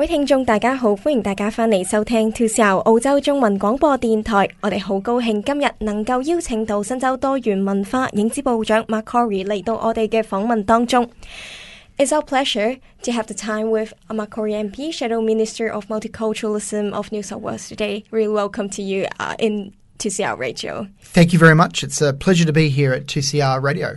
位聽眾大家好，歡迎大家翻嚟收聽 To s 澳洲中文廣播電台。我哋好高興今日能夠邀請到新州多元文化影子部長 Mark Corey 嚟到我哋嘅訪問當中。It's our pleasure to have the time with Mark Corey MP, Shadow Minister of Multiculturalism of New South Wales today. Really welcome to you uh, in 2CR Radio. Thank you very much. It's a pleasure to be here at 2CR Radio.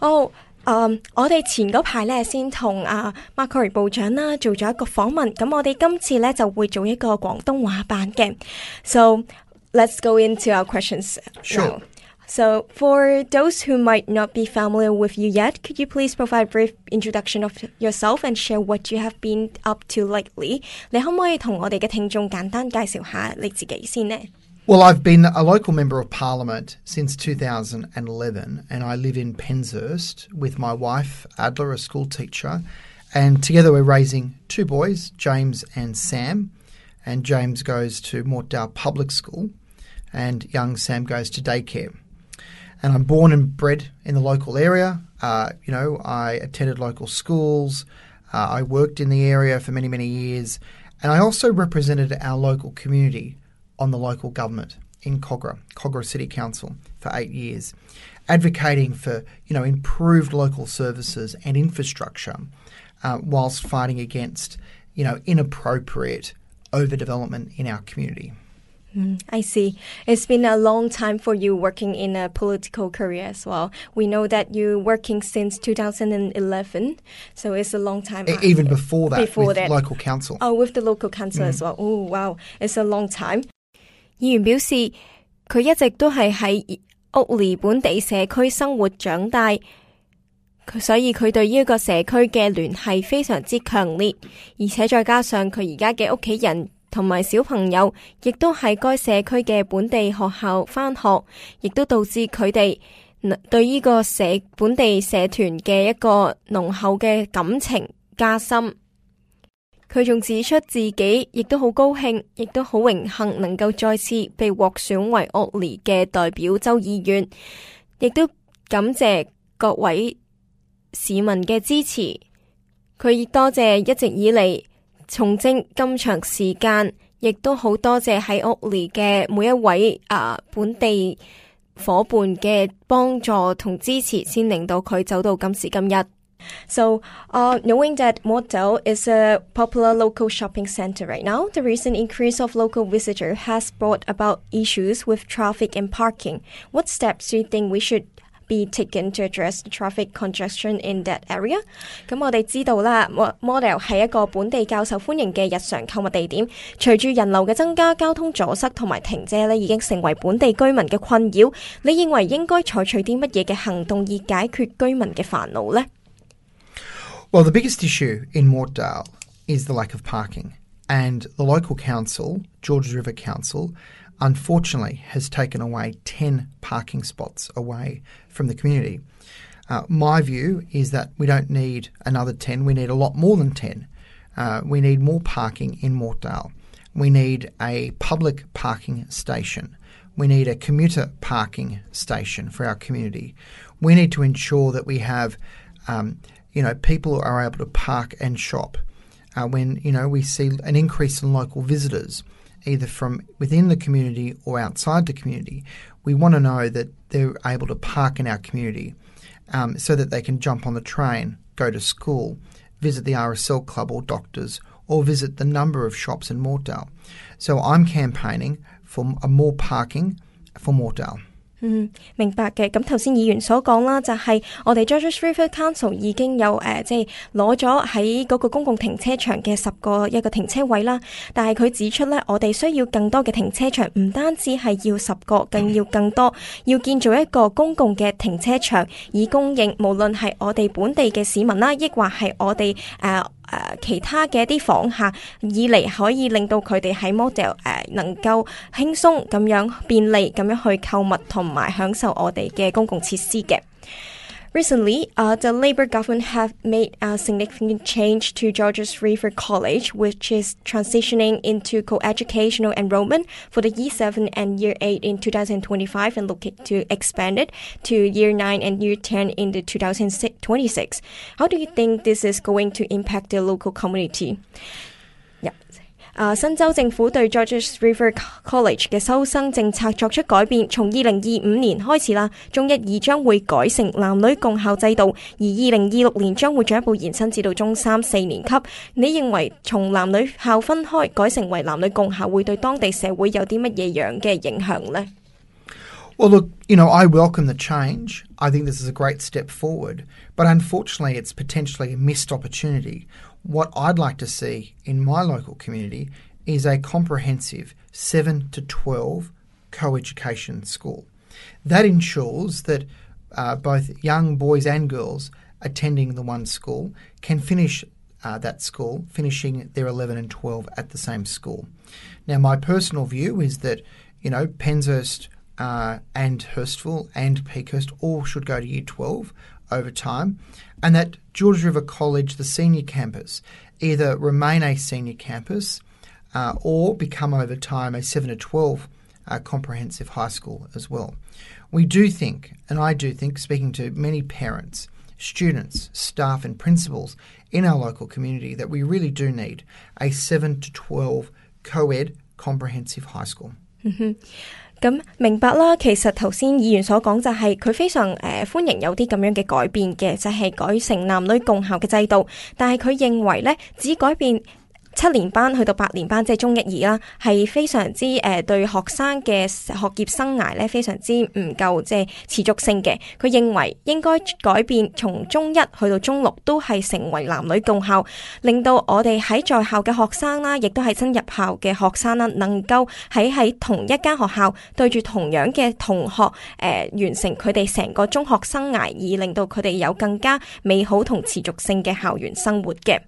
哦， 誒，我哋前嗰排咧先同阿 Mark Corey 部長啦做咗一個訪問，咁我哋今次咧就會做一個廣東話版嘅。So let's go into our questions Sure. now. So for those who might not be familiar with you yet, could you please provide a brief introduction of yourself and share what you have been up to lately？你可唔可以同我哋嘅聽眾簡單介紹下你自己先呢？ Well, I've been a local member of parliament since 2011, and I live in Penshurst with my wife, Adler, a school teacher, and together we're raising two boys, James and Sam. And James goes to Mortdale Public School, and young Sam goes to daycare. And I'm born and bred in the local area. Uh, you know, I attended local schools. Uh, I worked in the area for many, many years. And I also represented our local community on the local government in Kogarah, Kogarah City Council, for eight years, advocating for, you know, improved local services and infrastructure uh, whilst fighting against, you know, inappropriate overdevelopment in our community. Mm, I see. It's been a long time for you working in a political career as well. We know that you're working since 2011, so it's a long time. E- uh, even before that, Before with that. local council. Oh, with the local council as mm. well. Oh, wow, it's a long time. 議員表示，佢一直都係喺屋離本地社區生活長大，佢所以佢對呢一個社區嘅聯繫非常之強烈，而且再加上佢而家嘅屋企人同埋小朋友，亦都喺該社區嘅本地學校返學，亦都導致佢哋對呢個社本地社團嘅一個濃厚嘅感情加深。 佢仲指出自己亦都好高興，亦都好榮幸能夠再次被獲選為奧尼嘅代表州議員，亦都感謝各位市民嘅支持。佢亦多謝一直以嚟從政咁長時間，亦都好多謝喺奧尼嘅每一位啊本地伙伴嘅幫助同支持，先令到佢走到今時今日。 So, uh, knowing that Mortdale is a popular local shopping center right now, the recent increase of local visitors has brought about issues with traffic and parking. What steps do you think we should be taken to address the traffic congestion in that area。咁我哋知道啦，Mortdale 係一個本地較受歡迎嘅日常購物地點。隨住人流嘅增加，交通阻塞同埋停車咧已經成為本地居民嘅困擾。你認為應該採取啲乜嘢嘅行動以解決居民嘅煩惱呢？Well, the biggest issue in Mortdale is the lack of parking. And the local council, Georges River Council, unfortunately has taken away 10 parking spots away from the community. Uh, my view is that we don't need another 10, we need a lot more than 10. Uh, we need more parking in Mortdale. We need a public parking station. We need a commuter parking station for our community. We need to ensure that we have, um, you know, people are able to park and shop. Uh, when you know we see an increase in local visitors, either from within the community or outside the community, we want to know that they're able to park in our community, um, so that they can jump on the train, go to school, visit the RSL club or doctors, or visit the number of shops in Mortdale. So I'm campaigning for a more parking for Mortdale. 嗯，明白嘅。咁頭先議員所講啦，就係、我哋 Georges River Council 已經有誒、呃即係攞咗喺嗰個公共停車場嘅十個一個停車位啦。但係佢指出咧，我哋需要更多嘅停車場，唔單止係要十個，更要更多，要建造一個公共嘅停車場，以供應無論係我哋本地嘅市民啦，抑或係我哋誒。呃 誒、其他嘅一啲訪客，以嚟可以令到佢哋喺 model 誒、能夠輕鬆咁樣便利咁樣去購物同埋享受我哋嘅公共設施嘅。 Recently, uh, the Labour government have made a significant change to Georges River College, which is transitioning into co-educational enrollment for the Year 7 and Year 8 in 2025 and looking to expand it to Year 9 and Year 10 in the 2026. How do you think this is going to impact the local community? 啊，新州政府對 Georges River College 嘅收生政策作出改變，從二零二五年開始啦，中一二將會改成男女共校制度，而二零二六年將會進一步延伸至到中三四年級。你認為從男女校分開改成為男女共校，會對當地社會有啲乜嘢樣嘅影響呢？ Well, look, you know, I welcome the change. I think this is a great step forward. But unfortunately, it's potentially a missed opportunity. What I'd like to see in my local community is a comprehensive 7 to 12 co education school. That ensures that uh, both young boys and girls attending the one school can finish uh, that school, finishing their 11 and 12 at the same school. Now, my personal view is that, you know, Penshurst uh, and Hurstville and Peakhurst all should go to year 12 over time, and that George River College, the senior campus, either remain a senior campus uh, or become over time a 7 to 12 uh, comprehensive high school as well. We do think, and I do think, speaking to many parents, students, staff, and principals in our local community, that we really do need a 7 to 12 co ed comprehensive high school. 咁明白啦，其實頭先議員所講就係佢非常誒、呃、歡迎有啲咁樣嘅改變嘅，就係、改成男女共校嘅制度，但係佢認為呢，只改變。 七年班去到八年班，即係中一二啦，係非常之誒、呃、對學生嘅學業生涯咧，非常之唔夠即係持續性嘅。佢認為應該改變，從中一去到中六都係成為男女共校，令到我哋喺在校嘅學生啦，亦都係新入校嘅學生啦，能夠喺喺同一間學校對住同樣嘅同學誒、呃，完成佢哋成個中學生涯，而令到佢哋有更加美好同持續性嘅校園生活嘅。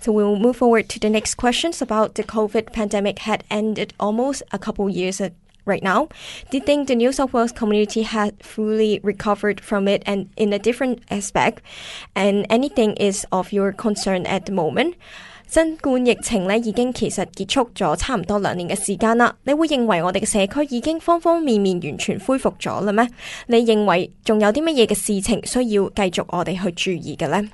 So we will move forward to the next questions about the COVID pandemic had ended almost a couple years uh, right now. Do you think the New South Wales community had fully recovered from it and in a different aspect? And anything is of your concern at the moment? 新冠疫情咧已经其实结束咗差唔多两年嘅时间啦，你会认为我哋嘅社区已经方方面面完全恢复咗啦咩？你认为仲有啲乜嘢嘅事情需要继续我哋去注意嘅呢？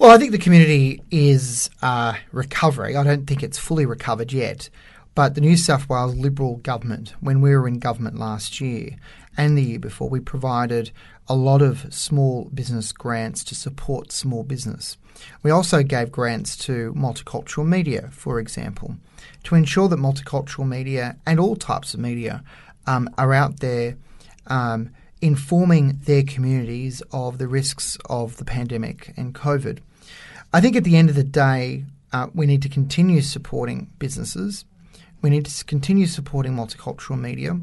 Well, I think the community is uh, recovering. I don't think it's fully recovered yet. But the New South Wales Liberal government, when we were in government last year and the year before, we provided a lot of small business grants to support small business. We also gave grants to multicultural media, for example, to ensure that multicultural media and all types of media um, are out there um, informing their communities of the risks of the pandemic and COVID. I think at the end of the day, uh, we need to continue supporting businesses. We need to continue supporting multicultural media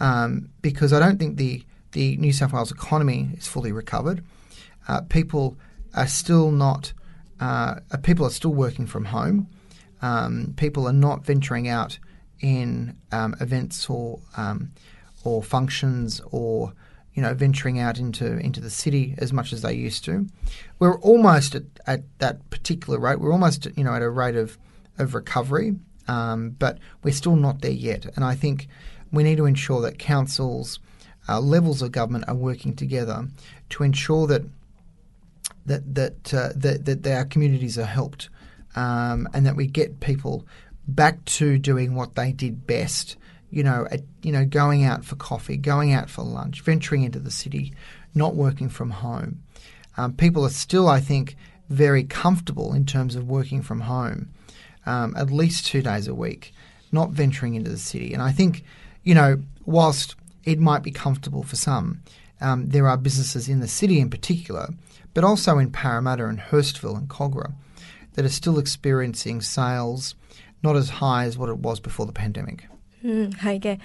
um, because I don't think the, the New South Wales economy is fully recovered. Uh, people are still not, uh, uh, people are still working from home. Um, people are not venturing out in um, events or um, or functions or you know venturing out into into the city as much as they used to. We're almost at, at that particular rate. We're almost you know at a rate of of recovery, um, but we're still not there yet. And I think we need to ensure that councils, uh, levels of government, are working together to ensure that that that uh, that, that our communities are helped, um, and that we get people back to doing what they did best. You know, at, you know, going out for coffee, going out for lunch, venturing into the city, not working from home. Um, people are still, I think, very comfortable in terms of working from home, um, at least two days a week, not venturing into the city. And I think, you know, whilst it might be comfortable for some, um, there are businesses in the city in particular, but also in Parramatta and Hurstville and Kogarah, that are still experiencing sales not as high as what it was before the pandemic. 嗯，系嘅。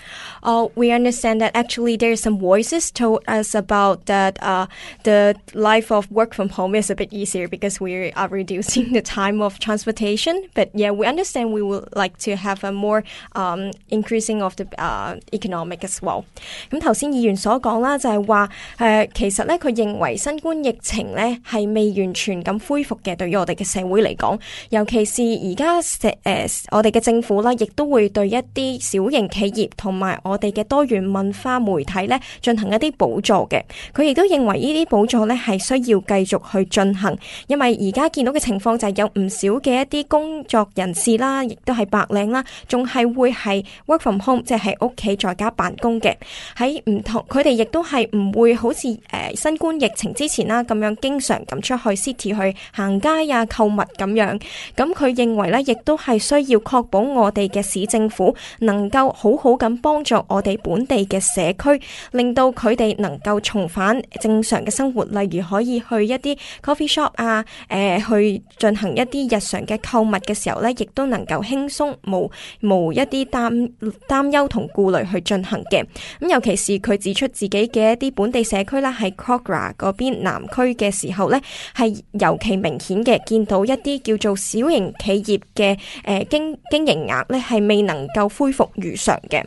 Uh, we understand that actually there are some voices told us about that uh, the life of work from home is a bit easier because we are reducing the time of transportation. But yeah, we understand we would like to have a more um, increasing of the uh, economic as well. 咁头先议员所讲啦，就系话诶，其实咧佢认为新冠疫情咧系未完全咁恢复嘅，对于我哋嘅社会嚟讲，尤其是而家社诶我哋嘅政府啦，亦都会对一啲小 小型企業同埋我哋嘅多元文化媒體咧進行一啲補助嘅。佢亦都認為呢啲補助咧係需要繼續去進行，因為而家見到嘅情況就係有唔少嘅一啲工作人士啦，亦都係白領啦，仲係會係 work from home，即係喺屋企在家辦公嘅。喺唔同，佢哋亦都係唔會好似誒、呃、新冠疫情之前啦咁樣經常咁出去 city 去行街啊、購物咁樣。咁佢認為咧，亦都係需要確保我哋嘅市政府能 夠好好咁幫助我哋本地嘅社區，令到佢哋能夠重返正常嘅生活，例如可以去一啲 coffee shop 啊，誒、呃、去進行一啲日常嘅購物嘅時候咧，亦都能夠輕鬆無無一啲擔擔憂同顧慮去進行嘅。咁尤其是佢指出自己嘅一啲本地社區啦，喺 Kogarah 嗰邊南區嘅時候咧，係尤其明顯嘅，見到一啲叫做小型企業嘅誒、呃、經經營額咧係未能夠恢復 如常嘅。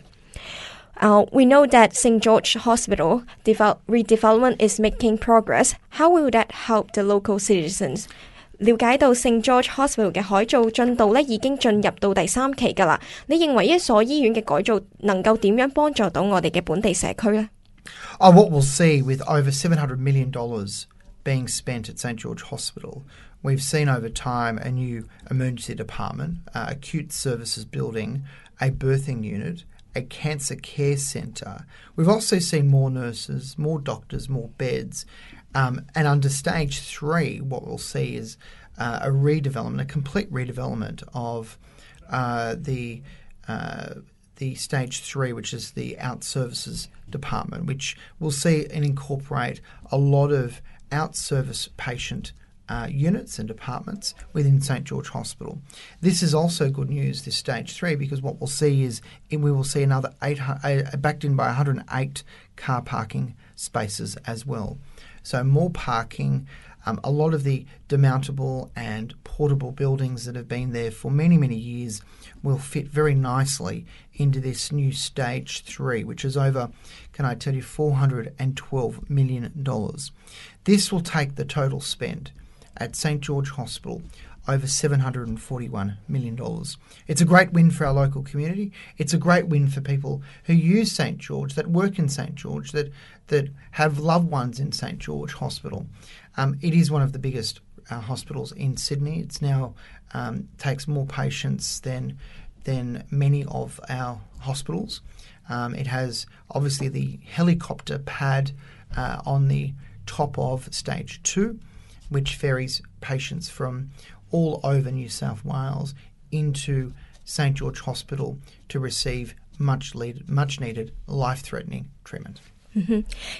Uh, we know that St George Hospital develop, redevelopment is making progress. How will that help the local citizens? 了解到 St George Hospital 嘅改造进度咧已经进入到第三期噶啦，你认为一所医院嘅改造能够点样帮助到我哋嘅本地社区呢？ Oh, what we'll see with over $700 million being spent at St George Hospital, we've seen over time a new emergency department, uh, acute services building, a birthing unit, a cancer care centre. We've also seen more nurses, more doctors, more beds. Um, and under stage three, what we'll see is uh, a redevelopment, a complete redevelopment of uh, the uh, the stage three, which is the out services department, which will see and incorporate a lot of out service patient uh, units and departments within St George Hospital. This is also good news. This stage three, because what we'll see is we will see another eight uh, backed in by 108 car parking spaces as well. So more parking. Um, a lot of the demountable and portable buildings that have been there for many, many years will fit very nicely into this new stage three, which is over, can I tell you, $412 million. This will take the total spend at St George Hospital over $741 million. It's a great win for our local community. It's a great win for people who use St George, that work in St George, that, that have loved ones in St George Hospital. Um, it is one of the biggest uh, hospitals in Sydney. It's now um, takes more patients than than many of our hospitals. Um, it has obviously the helicopter pad uh, on the top of stage two, which ferries patients from all over New South Wales into St George Hospital to receive much needed, much needed life threatening treatment.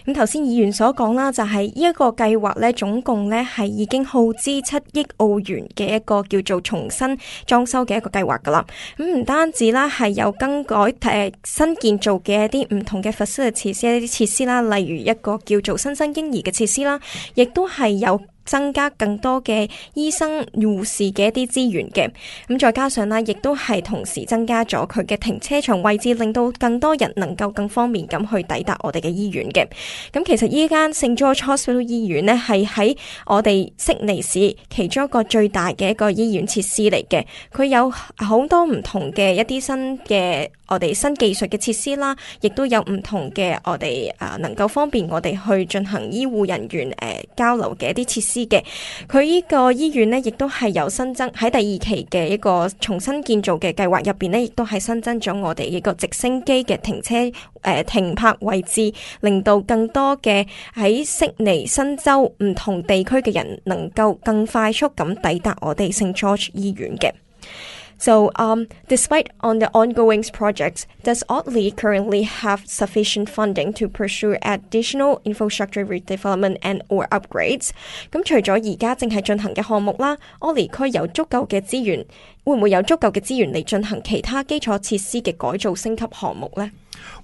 咁头先议员所讲啦，就系呢一个计划咧，总共咧系已经耗资七亿澳元嘅一个叫做重新装修嘅一个计划噶啦。咁唔单止啦，系有更改诶、呃、新建造嘅一啲唔同嘅 facility 设施一啲设施啦，例如一个叫做新生婴儿嘅设施啦，亦都系有。 增加更多嘅醫生護士嘅一啲資源嘅，咁再加上啦，亦都係同時增加咗佢嘅停車場位置，令到更多人能夠更方便咁去抵達我哋嘅醫院嘅。咁其實依間聖 George Hospital 醫院呢，係喺我哋悉尼市其中一個最大嘅一個醫院設施嚟嘅，佢有好多唔同嘅一啲新嘅。我哋新技術嘅設施啦，亦都有唔同嘅我哋啊，能夠方便我哋去進行醫護人員誒、呃、交流嘅一啲設施 嘅。佢呢個醫院呢，亦都係有新增喺第二期嘅一個重新建造嘅計劃入邊呢，亦都係新增咗我哋一個直升機嘅停車誒、呃、停泊位置，令到更多嘅喺悉尼、新州唔同地區嘅人能夠更快速咁抵達我哋聖 George 醫院嘅。 So, um, despite on the ongoing projects, does Oatley currently have sufficient funding to pursue additional infrastructure redevelopment and or upgrades？咁除咗而家正係進行嘅項目啦，Oatley 區有足夠嘅資源，會唔會有足夠嘅資源嚟進行其他基礎設施嘅改造升級項目呢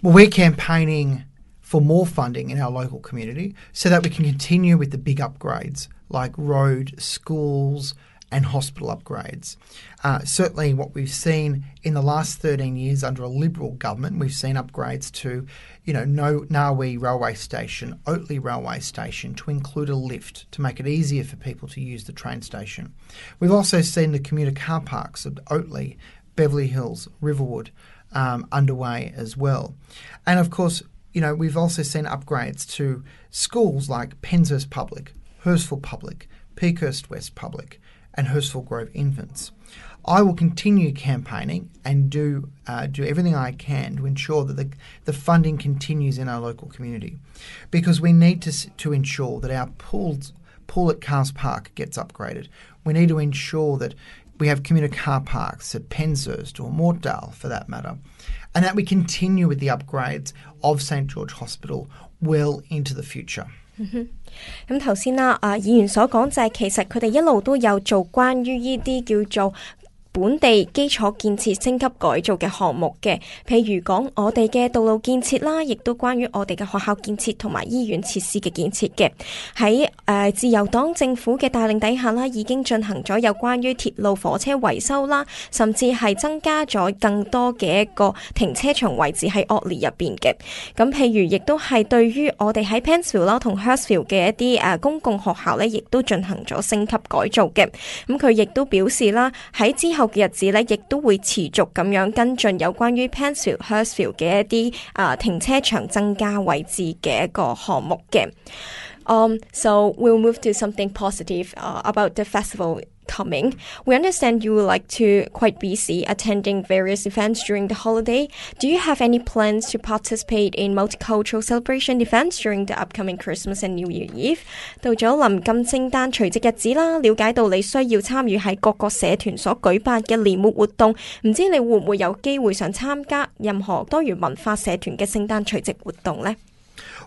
？Well, we're campaigning for more funding in our local community so that we can continue with the big upgrades like road, schools and hospital upgrades. Uh, certainly, what we've seen in the last 13 years under a Liberal government, we've seen upgrades to, you know, no, Narwee railway station, Oatley railway station, to include a lift to make it easier for people to use the train station. We've also seen the commuter car parks of Oatley, Beverly Hills, Riverwood, um, underway as well. And of course, you know, we've also seen upgrades to schools like Penshurst Public, Hurstville Public, Peakhurst West Public, and Hurstville Grove Infants. I will continue campaigning and do uh, do everything I can to ensure that the, the funding continues in our local community, because we need to to ensure that our pools pool at Carss Park gets upgraded. We need to ensure that we have community car parks at Penshurst or Mortdale, for that matter, and that we continue with the upgrades of St George Hospital well into the future. 咁頭先啦，啊議員所講就係其實佢哋一路都有做關於呢啲叫做 本地基礎建設升級改造嘅項目嘅，譬如講我哋嘅道路建設啦，亦都關於我哋嘅學校建設同埋醫院設施嘅建設嘅。喺誒、呃自由黨政府嘅帶領底下啦，已經進行咗有關於鐵路火車維修啦，甚至係增加咗更多嘅一個停車場位置喺 Otley 入邊嘅。咁譬如亦都係對於我哋喺 Pennsville 啦同 Hurstville 嘅一啲誒、呃公共學校咧，亦都進行咗升級改造嘅。咁佢亦都表示啦，喺之後 嘅日子咧，亦都會持續咁樣跟進有關於 Pennsville、Hurstville 嘅一啲啊、呃停車場增加位置嘅一個項目嘅。Um, so we'll move to something positive uh, about the festival coming. We understand you would like to quite busy attending various events during the holiday. Do you have any plans to participate in multicultural celebration events during the upcoming Christmas and New Year Eve？到咗临近圣诞除夕日子啦，了解到你需要参与喺各个社团所举办嘅年末活动，唔知你会唔会有机会想参加任何多元文化社团嘅圣诞除夕活动呢？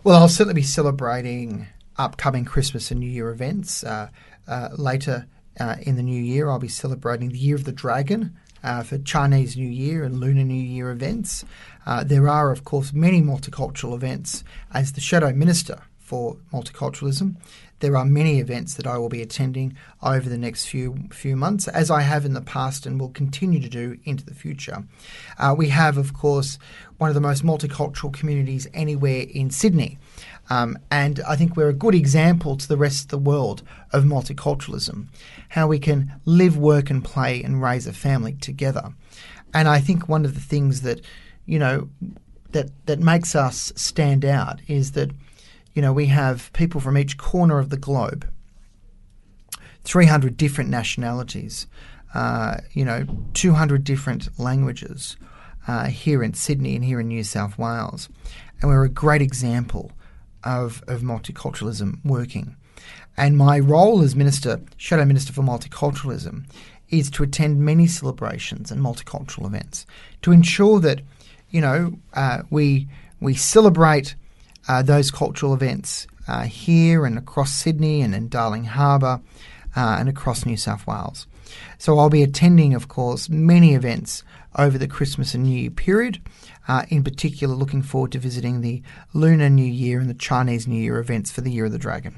Well, I'll certainly be celebrating upcoming Christmas and New Year events. Uh, uh, later uh, in the new year, I'll be celebrating the Year of the Dragon uh, for Chinese New Year and Lunar New Year events. Uh, there are, of course, many multicultural events. As the Shadow Minister for Multiculturalism, there are many events that I will be attending over the next few few months, as I have in the past and will continue to do into the future. Uh, we have, of course, one of the most multicultural communities anywhere in Sydney. Um, and I think we're a good example to the rest of the world of multiculturalism, how we can live, work, and play and raise a family together. And I think one of the things that, you know, that, that makes us stand out is that, you know, we have people from each corner of the globe, 300 different nationalities, uh, you know, 200 different languages uh, here in Sydney and here in New South Wales. And we're a great example of, of multiculturalism working. And my role as Minister, Shadow Minister for Multiculturalism, is to attend many celebrations and multicultural events to ensure that, you know, uh, we we celebrate uh, those cultural events uh, here and across Sydney and in Darling Harbour uh, and across New South Wales. So I'll be attending, of course, many events over the Christmas and New Year period. Uh, in particular, looking forward to visiting the Lunar New Year and the Chinese New Year events for the Year of the Dragon.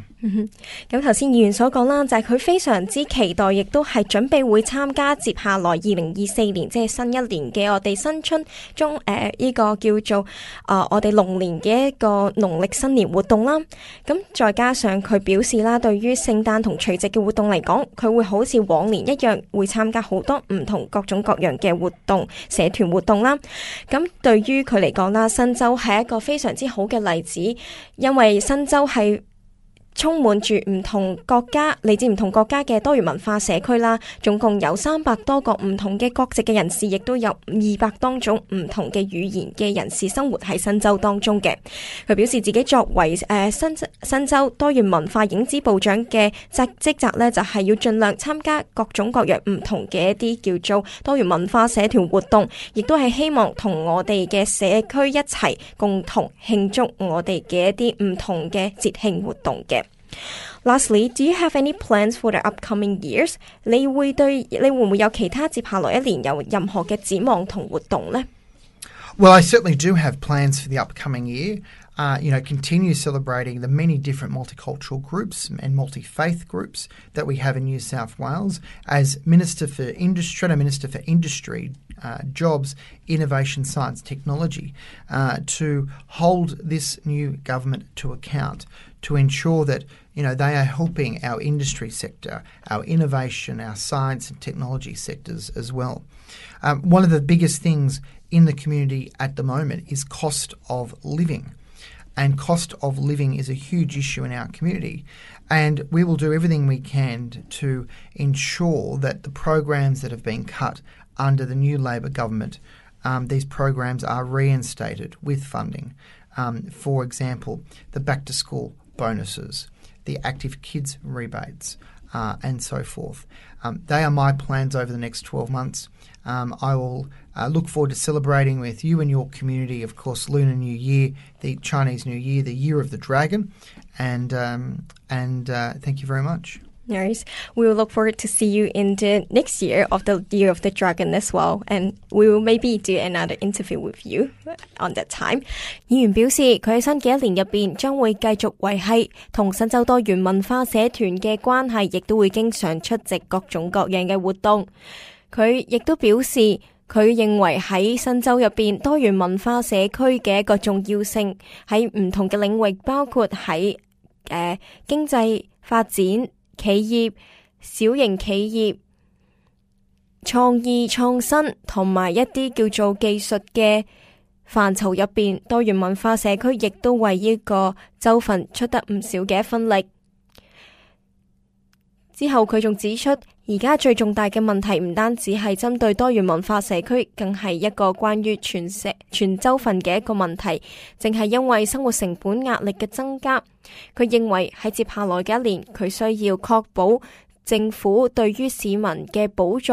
咁頭先議員所講啦，就係佢非常之期待，亦都係準備會參加接下來二零二四年即係新一年嘅我哋新春中誒呢、個叫做啊、呃我哋龍年嘅一個農曆新年活動啦。咁再加上佢表示啦，對於聖誕同除夕嘅活動嚟講，佢會好似往年一樣會參加好多唔同各種各樣嘅活動、 社團活動啦。咁對於佢嚟講啦，新州係一個非常之好嘅例子，因為新州係。 充滿住唔同國家嚟自唔同國家嘅多元文化社區啦，總共有三百多個唔同嘅國籍嘅人士，亦都有二百多種唔同嘅語言嘅人士生活喺新州當中嘅。佢表示自己作為誒、呃新新州多元文化影子部長嘅職職責呢，就係、要盡量參加各種各樣唔同嘅一啲叫做多元文化社團活動，亦都係希望同我哋嘅社區一齊共同慶祝我哋嘅一啲唔同嘅節慶活動嘅。 Lastly, do you have any plans for the upcoming years？你会对你会唔会有其他接下来一年有任何嘅展望同活动呢？ Well, I certainly do have plans for the upcoming year. Uh, you know, continue celebrating the many different multicultural groups and multi faith groups that we have in New South Wales. As Minister for Industry, Shadow Minister for Industry, uh, jobs, innovation, science, technology, uh, to hold this new government to account, to ensure that you know they are helping our industry sector, our innovation, our science and technology sectors as well. Um, one of the biggest things in the community at the moment is cost of living. And cost of living is a huge issue in our community. And we will do everything we can to ensure that the programs that have been cut under the new Labor government, um, these programs are reinstated with funding. Um, for example, the back to school bonuses, the active kids rebates, uh, and so forth. Um, they are my plans over the next 12 months. Um, I will uh, look forward to celebrating with you and your community, of course, Lunar New Year, the Chinese New Year, the Year of the Dragon, and um, and uh, thank you very much. Nice. We will look forward to see you in the next year of the Year of the Dragon as well, and we will maybe do another interview with you on that time. 议员表示，佢喺新嘅一年入边将会继续维系同新州多元文化社团嘅关系，亦都会经常出席各种各样嘅活动。佢亦都表示，佢认为喺新州入边多元文化社区嘅一个重要性喺唔同嘅领域，包括喺诶、呃、经济发展、 企業、小型企業、創意創新同埋一啲叫做技術嘅範疇入邊，多元文化社區亦都為呢個州份出得唔少嘅一分力。之後佢仲指出， 而家最重大嘅問題唔單止係針對多元文化社區，更係一個關於全社全州份嘅一個問題，正係因為生活成本壓力嘅增加。佢認為喺接下來嘅一年，佢需要確保政府對於市民嘅補助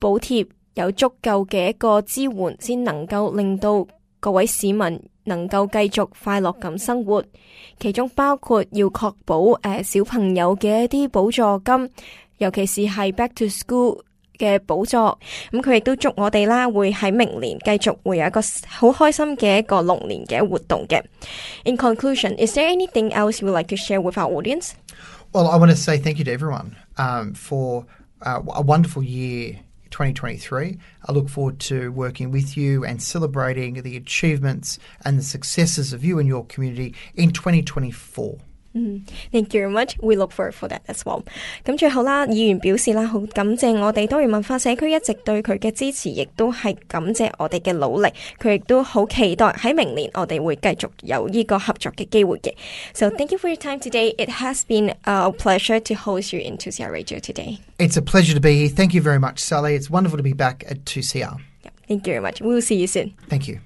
補貼有足夠嘅一個支援，先能夠令到各位市民能夠繼續快樂咁生活，其中包括要確保誒、呃、小朋友嘅一啲補助金， 尤其是系 Back to School 嘅补助。咁佢亦都祝我哋啦，会喺明年继续会有一个好开心嘅一个龙年嘅活动嘅。In conclusion, is there anything else you would like to share with our audience? Well, I want to say thank you to everyone um, for uh, a wonderful year 2023. I look forward to working with you and celebrating the achievements and the successes of you and your community in 2024. Thank you very much. We look forward for that as well. 咁最后啦，议员表示啦，好感谢我哋多元文化社区一直对佢嘅支持，亦都系感谢我哋嘅努力。佢亦都好期待喺明年我哋会继续有呢个合作嘅机会嘅。So thank you for your time today. It has been a pleasure to host you in 2CR Radio today. It's a pleasure to be here. Thank you very much, Sally. It's wonderful to be back at 2CR. Yeah, thank you very much. We'll see you soon. Thank you.